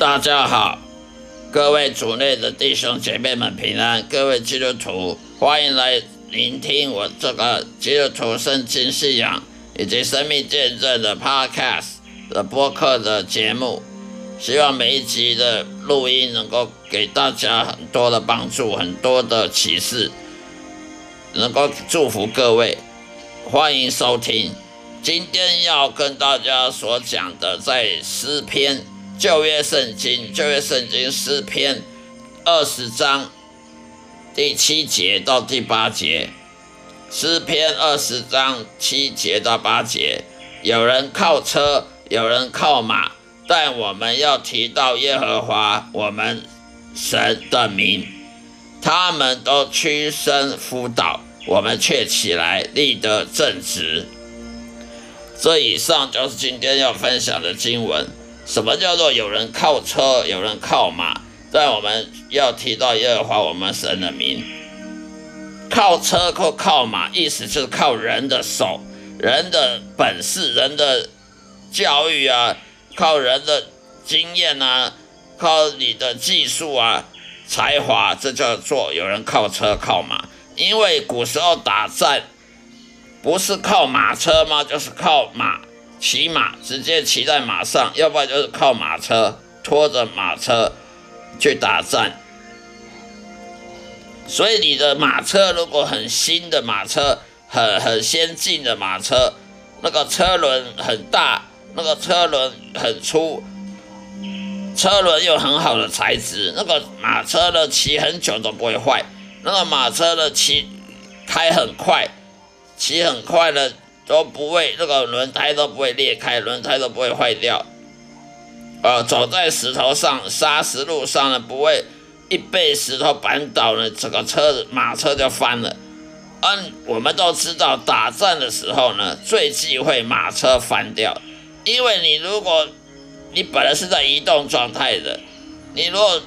大家好，各位主内的弟兄姐妹们平安，各位基督徒，欢迎来聆听我这个基督徒圣经信仰以及生命见证的 Podcast 的播客的节目。希望每一集的录音能够给大家很多的帮助，很多的启示，能够祝福各位。欢迎收听。今天要跟大家所讲的，在诗篇旧约圣经旧约圣经诗篇二十章第七节到第八节，诗篇二十章七节到八节，有人靠车，有人靠马，但我们要提到耶和华我们神的名，他们都屈身辅导，我们却起来立得正直。这以上就是今天要分享的经文。什么叫做有人靠车，有人靠马？但我们要提到耶和华我们神的名。靠车或靠马，意思就是靠人的手、人的本事、人的教育啊，靠人的经验啊，靠你的技术啊、才华，这叫做有人靠车靠马。因为古时候打战。不是靠马车吗？就是靠马，骑马直接骑在马上，要不然就是靠马车拖着马车去打仗。所以你的马车如果很新的马车，很很先进的马车，那个车轮很大，那个车轮很粗，车轮又很好的材质，那个马车呢骑很久都不会坏，那个马车呢骑开很快。骑很快的都不会，那个轮胎都不会裂开，轮胎都不会坏掉。呃，走在石头上、砂石路上呢，不会一被石头绊倒呢，整个车子马车就翻了。嗯，我们都知道，打仗的时候呢，最忌讳马车翻掉，因为你如果你本来是在移动状态的，你如果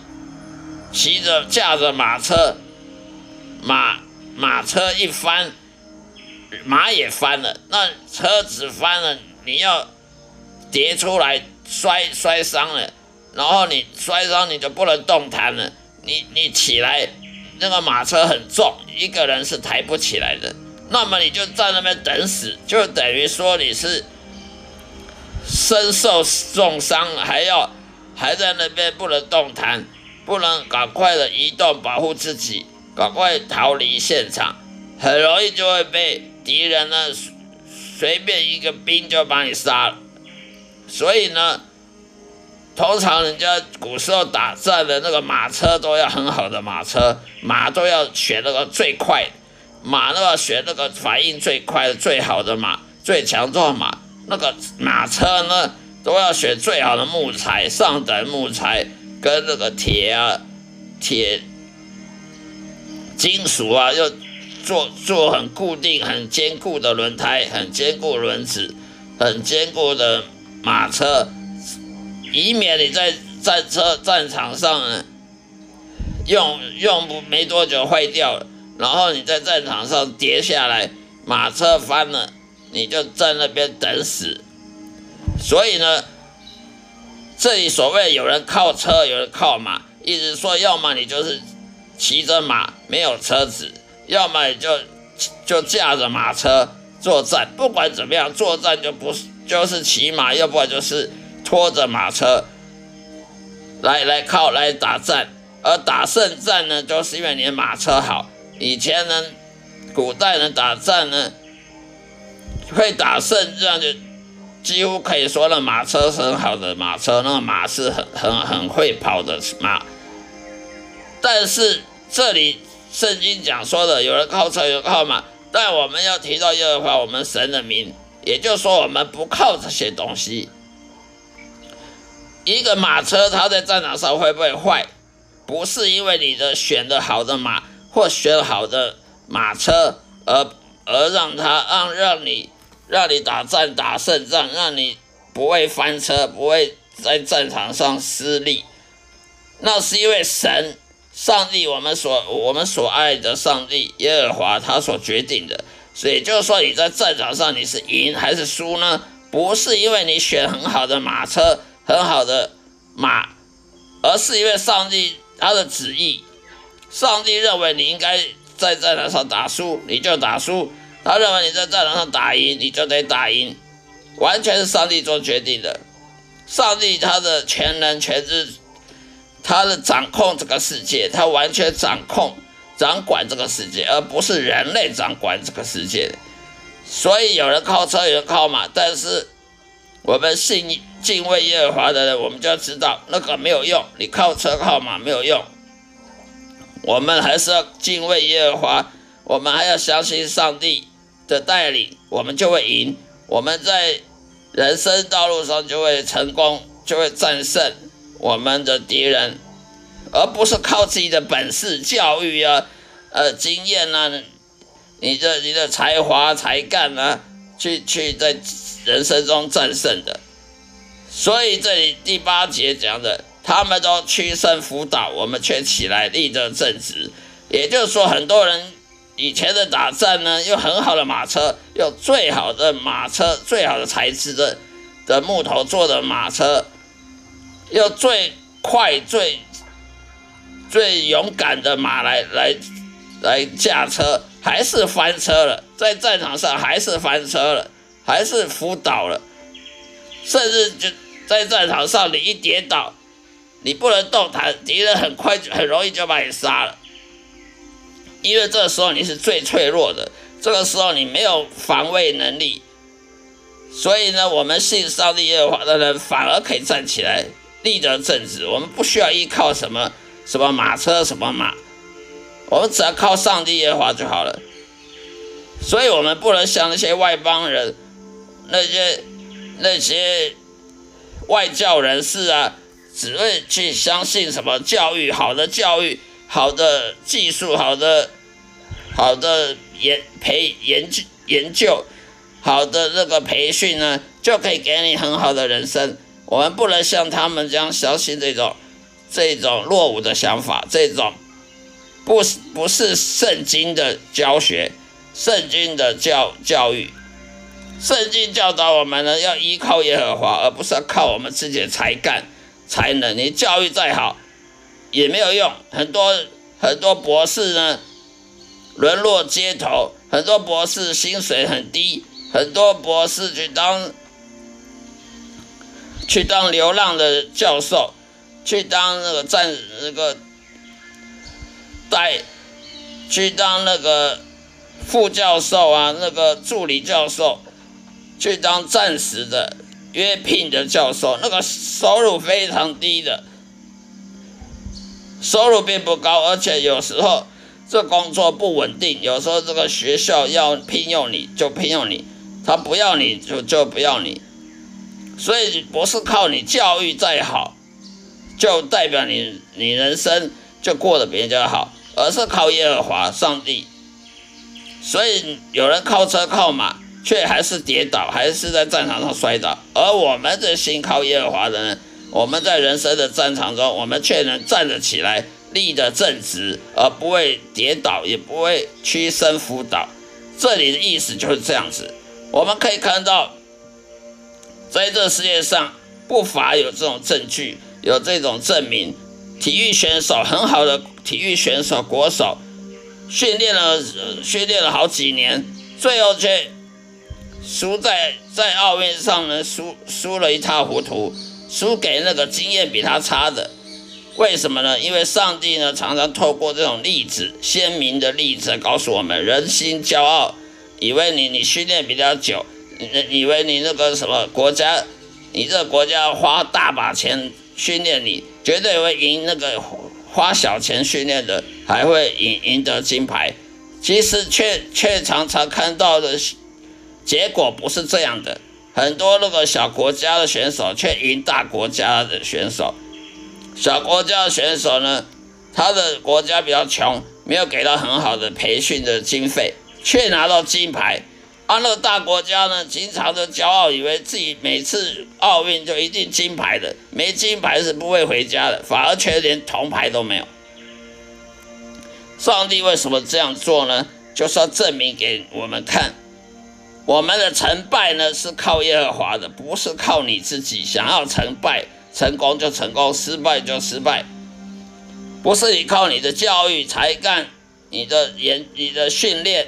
骑着驾着马车，马马车一翻。马也翻了，那车子翻了，你要跌出来摔摔伤了，然后你摔伤你就不能动弹了，你你起来，那个马车很重，一个人是抬不起来的，那么你就在那边等死，就等于说你是身受重伤，还要还在那边不能动弹，不能赶快的移动保护自己，赶快逃离现场，很容易就会被。敌人呢，随便一个兵就把你杀了，所以呢，通常人家古时候打仗的那个马车都要很好的马车，马都要选那个最快，马都要选那个反应最快的最好的马，最强壮马。那个马车呢，都要选最好的木材，上等木材跟那个铁啊、铁、金属啊，要。做做很固定、很坚固的轮胎，很坚固轮子，很坚固的马车，以免你在战车战场上用用不没多久坏掉了，然后你在战场上跌下来，马车翻了，你就在那边等死。所以呢，这里所谓有人靠车，有人靠马，意思说，要么你就是骑着马，没有车子。要么就就驾着马车作战，不管怎么样，作战就不是就是骑马，要不然就是拖着马车来来靠来打战。而打胜战呢，就是因为你的马车好。以前呢，古代人打仗呢，会打胜仗就几乎可以说那马车很好的马车，那个马是很很很会跑的马。但是这里。圣经讲说的，有人靠车，有人靠马，但我们要提到耶和华我们神的名，也就是说，我们不靠这些东西。一个马车，它在战场上会不会坏？不是因为你的选的好的马或选好的马车，而而让它让让你让你打战打胜仗，让你不会翻车，不会在战场上失利。那是因为神。上帝，我们所我们所爱的上帝耶和华，他所决定的，所以就是说你在战场上你是赢还是输呢？不是因为你选很好的马车、很好的马，而是因为上帝他的旨意。上帝认为你应该在战场上打输，你就打输；他认为你在战场上打赢，你就得打赢。完全是上帝做决定的。上帝他的全能全知，他的掌控这个世界，他完全掌控、掌管这个世界，而不是人类掌管这个世界。所以有人靠车，有人靠马，但是我们信敬畏耶和华的人，我们就要知道那个没有用，你靠车靠马没有用。我们还是要敬畏耶和华，我们还要相信上帝的带领，我们就会赢。我们在人生道路上就会成功，就会战胜我们的敌人，而不是靠自己的本事、教育啊、呃经验啊、你的你的才华才干啊，去去在人生中战胜的。所以这里第八节讲的。他们都屈身辅导，我们却起来立正正直。也就是说，很多人以前的打仗呢，用很好的马车，用最好的马车、最好的材质的的木头做的马车，用最快、最最勇敢的马来来来驾车，还是翻车了，在战场上还是翻车了，还是辅导了，甚至就在战场上你一跌倒。你不能动弹，敌人很快就很容易就把你杀了，因为这时候你是最脆弱的，这个时候你没有防卫能力，所以呢，我们信上帝耶和华的人反而可以站起来立得正直，我们不需要依靠什么什么马车什么马，我们只要靠上帝耶和华就好了，所以我们不能像那些外邦人，那些那些外教人士啊。只会去相信什么教育好的教育好的技术好的好的研培研究研究好的那个培训呢，就可以给你很好的人生。我们不能像他们这样相信这种这种落伍的想法，这种不不是圣经的教学，圣经的教教育，圣经教导我们呢要依靠耶和华，而不是要靠我们自己的才干。才能，你教育再好也没有用。很多很多博士呢，沦落街头；很多博士薪水很低；很多博士去当去当流浪的教授，去当那个战那个带，去当那个副教授啊，那个助理教授，去当暂时的。约聘的教授，那个收入非常低的，收入并不高，而且有时候这工作不稳定，有时候这个学校要聘用你就聘用你，他不要你就就不要你，所以不是靠你教育再好，就代表你你人生就过得比人家好，而是靠耶和华上帝，所以有人靠车靠马。却还是跌倒，还是在战场上摔倒。而我们这心靠耶和华的人，我们在人生的战场中，我们却能站得起来，立得正直，而不会跌倒，也不会屈身辅导。这里的意思就是这样子。我们可以看到，在这世界上不乏有这种证据，有这种证明。体育选手很好的体育选手国手，训练了训练了好几年，最后却。输在在奥运上呢，输输了一塌糊涂，输给那个经验比他差的。为什么呢？因为上帝呢，常常透过这种例子，鲜明的例子，告诉我们：人心骄傲，以为你你训练比较久，以为你那个什么国家，你这个国家花大把钱训练你，绝对会赢那个花小钱训练的，还会赢赢得金牌。其实却却常常看到的。结果不是这样的，很多那个小国家的选手却赢大国家的选手。小国家的选手呢，他的国家比较穷，没有给到很好的培训的经费，却拿到金牌。安乐大国家呢，经常的骄傲，以为自己每次奥运就一定金牌的，没金牌是不会回家的，反而却连铜牌都没有。上帝为什么这样做呢？就是要证明给我们看。我们的成败呢，是靠耶和华的，不是靠你自己。想要成败，成功就成功，失败就失败。不是你靠你的教育、才干、你的研、你的训练，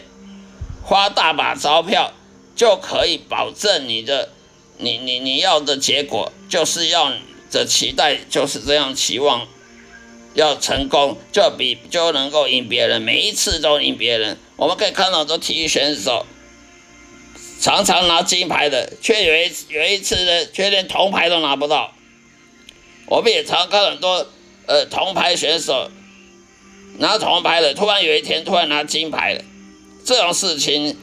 花大把钞票就可以保证你的、你你你要的结果，就是要的期待就是这样期望，要成功就比就能够赢别人，每一次都赢别人。我们可以看到很多体育选手，常常拿金牌的，却有一有一次呢，却连铜牌都拿不到。我们也常看很多。呃，铜牌选手拿铜牌的，突然有一天突然拿金牌了，这种事情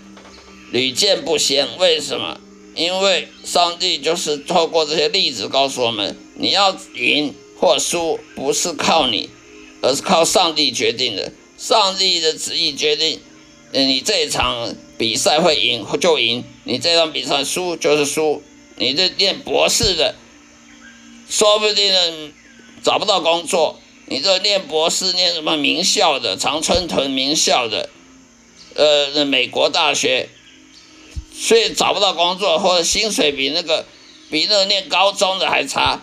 屡见不鲜。为什么？因为上帝就是透过这些例子告诉我们：你要赢或输，不是靠你，而是靠上帝决定的。上帝的旨意决定，你这场比赛会赢就赢，你这场比赛输就是输。你这念博士的，说不定呢。找不到工作，你这念博士念什么名校的，常春藤名校的，呃，美国大学，所以找不到工作，或者薪水比那个比那个念高中的还差，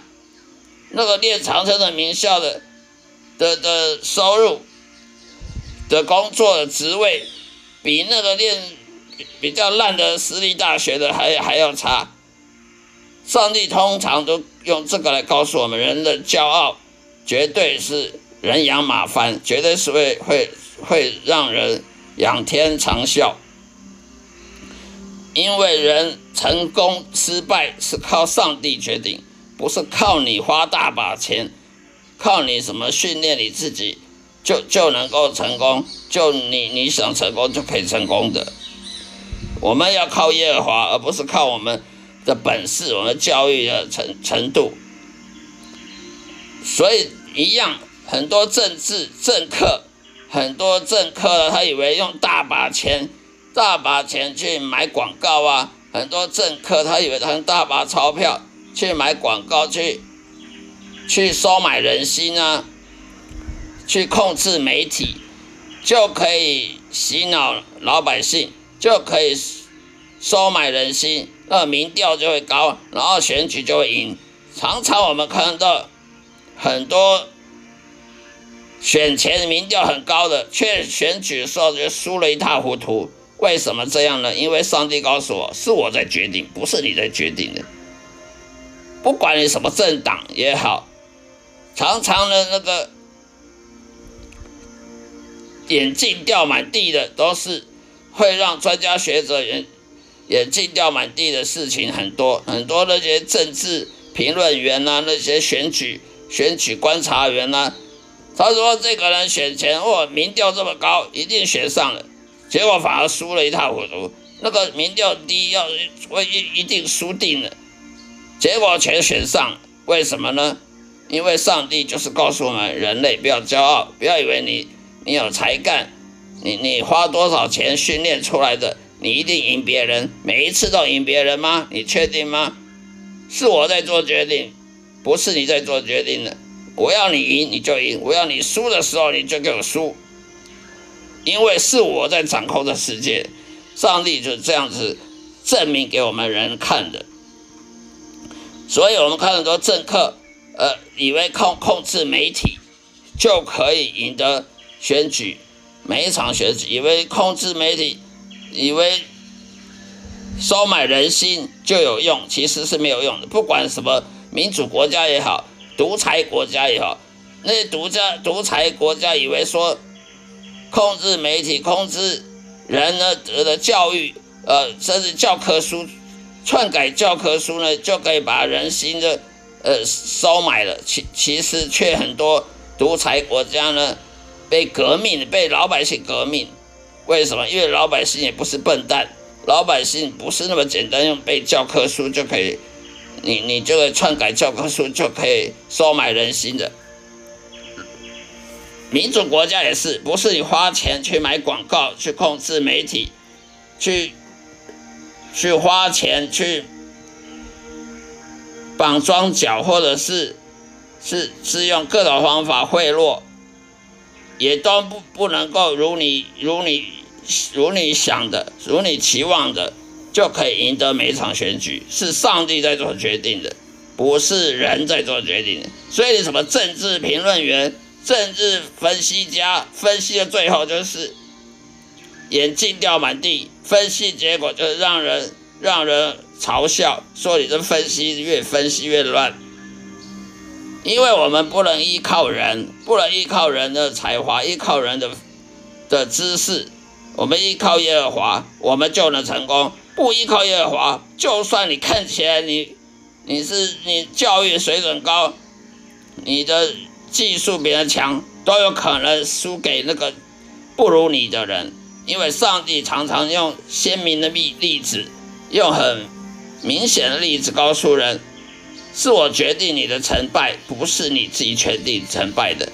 那个念长春的名校的的的收入的工作的职位，比那个念比较烂的私立大学的还还要差。上帝通常都用这个来告诉我们：人的骄傲绝对是人仰马翻，绝对是会会会让人仰天长啸。因为人成功失败是靠上帝决定，不是靠你花大把钱，靠你什么训练你自己就就能够成功，就你你想成功就可以成功的。我们要靠耶和华，而不是靠我们。的本事，我们教育的程程度，所以一样，很多政治政客，很多政客呢，他以为用大把钱，大把钱去买广告啊，很多政客他以为他用大把钞票去买广告，去去收买人心啊，去控制媒体，就可以洗脑老百姓，就可以收买人心。那民调就会高，然后选举就会赢。常常我们看到很多选前民调很高的，却选举的时候就输了一塌糊涂。为什么这样呢？因为上帝告诉我，是我在决定，不是你在决定的。不管你什么政党也好，常常的那个眼镜掉满地的，都是会让专家学者也。眼镜掉满地的事情很多，很多那些政治评论员呐，那些选举选举观察员呐，他说这个人选前哦，民调这么高，一定选上了，结果反而输了一塌糊涂。那个民调低，要会一一定输定了，结果全选上，为什么呢？因为上帝就是告诉我们，人类不要骄傲，不要以为你你有才干，你你花多少钱训练出来的。你一定赢别人，每一次都赢别人吗？你确定吗？是我在做决定，不是你在做决定的。我要你赢你就赢，我要你输的时候你就给我输，因为是我在掌控这世界。上帝就是这样子证明给我们人看的。所以我们看很多政客，呃，以为控控制媒体就可以赢得选举，每一场选举，以为控制媒体。以为收买人心就有用，其实是没有用的。不管什么民主国家也好，独裁国家也好，那些独家独裁国家以为说控制媒体、控制人呢的教育，呃，甚至教科书篡改教科书呢，就可以把人心的呃收买了。其其实却很多独裁国家呢被革命，被老百姓革命。为什么？因为老百姓也不是笨蛋，老百姓不是那么简单用背教科书就可以，你你这个篡改教科书就可以收买人心的。民主国家也是，不是你花钱去买广告、去控制媒体、去去花钱去绑庄脚，或者是是是用各种方法贿赂，也都不不能够如你如你。如你想的，如你期望的，就可以赢得每一场选举。是上帝在做决定的，不是人在做决定的。所以，什么政治评论员、政治分析家分析的最后就是眼镜掉满地，分析结果就是让人让人嘲笑，说你这分析越分析越乱。因为我们不能依靠人，不能依靠人的才华，依靠人的的知识，我们依靠耶和华，我们就能成功。不依靠耶和华，就算你看起来你你是你教育水准高，你的技术比人强，都有可能输给那个不如你的人。因为上帝常常用鲜明的例例子，用很明显的例子告诉人。是我决定你的成败，不是你自己决定成败的。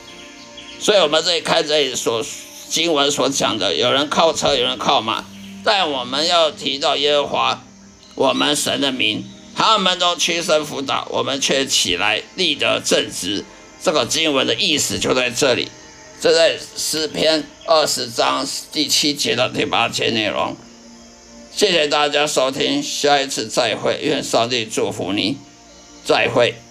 所以，我们这里看这里所经文所讲的，有人靠车，有人靠马，但我们要提到耶和华，我们神的名，他们都屈身辅导，我们却起来立得正直。这个经文的意思就在这里，这在诗篇二十章第七节到第八节内容。谢谢大家收听，下一次再会，愿上帝祝福你。再会。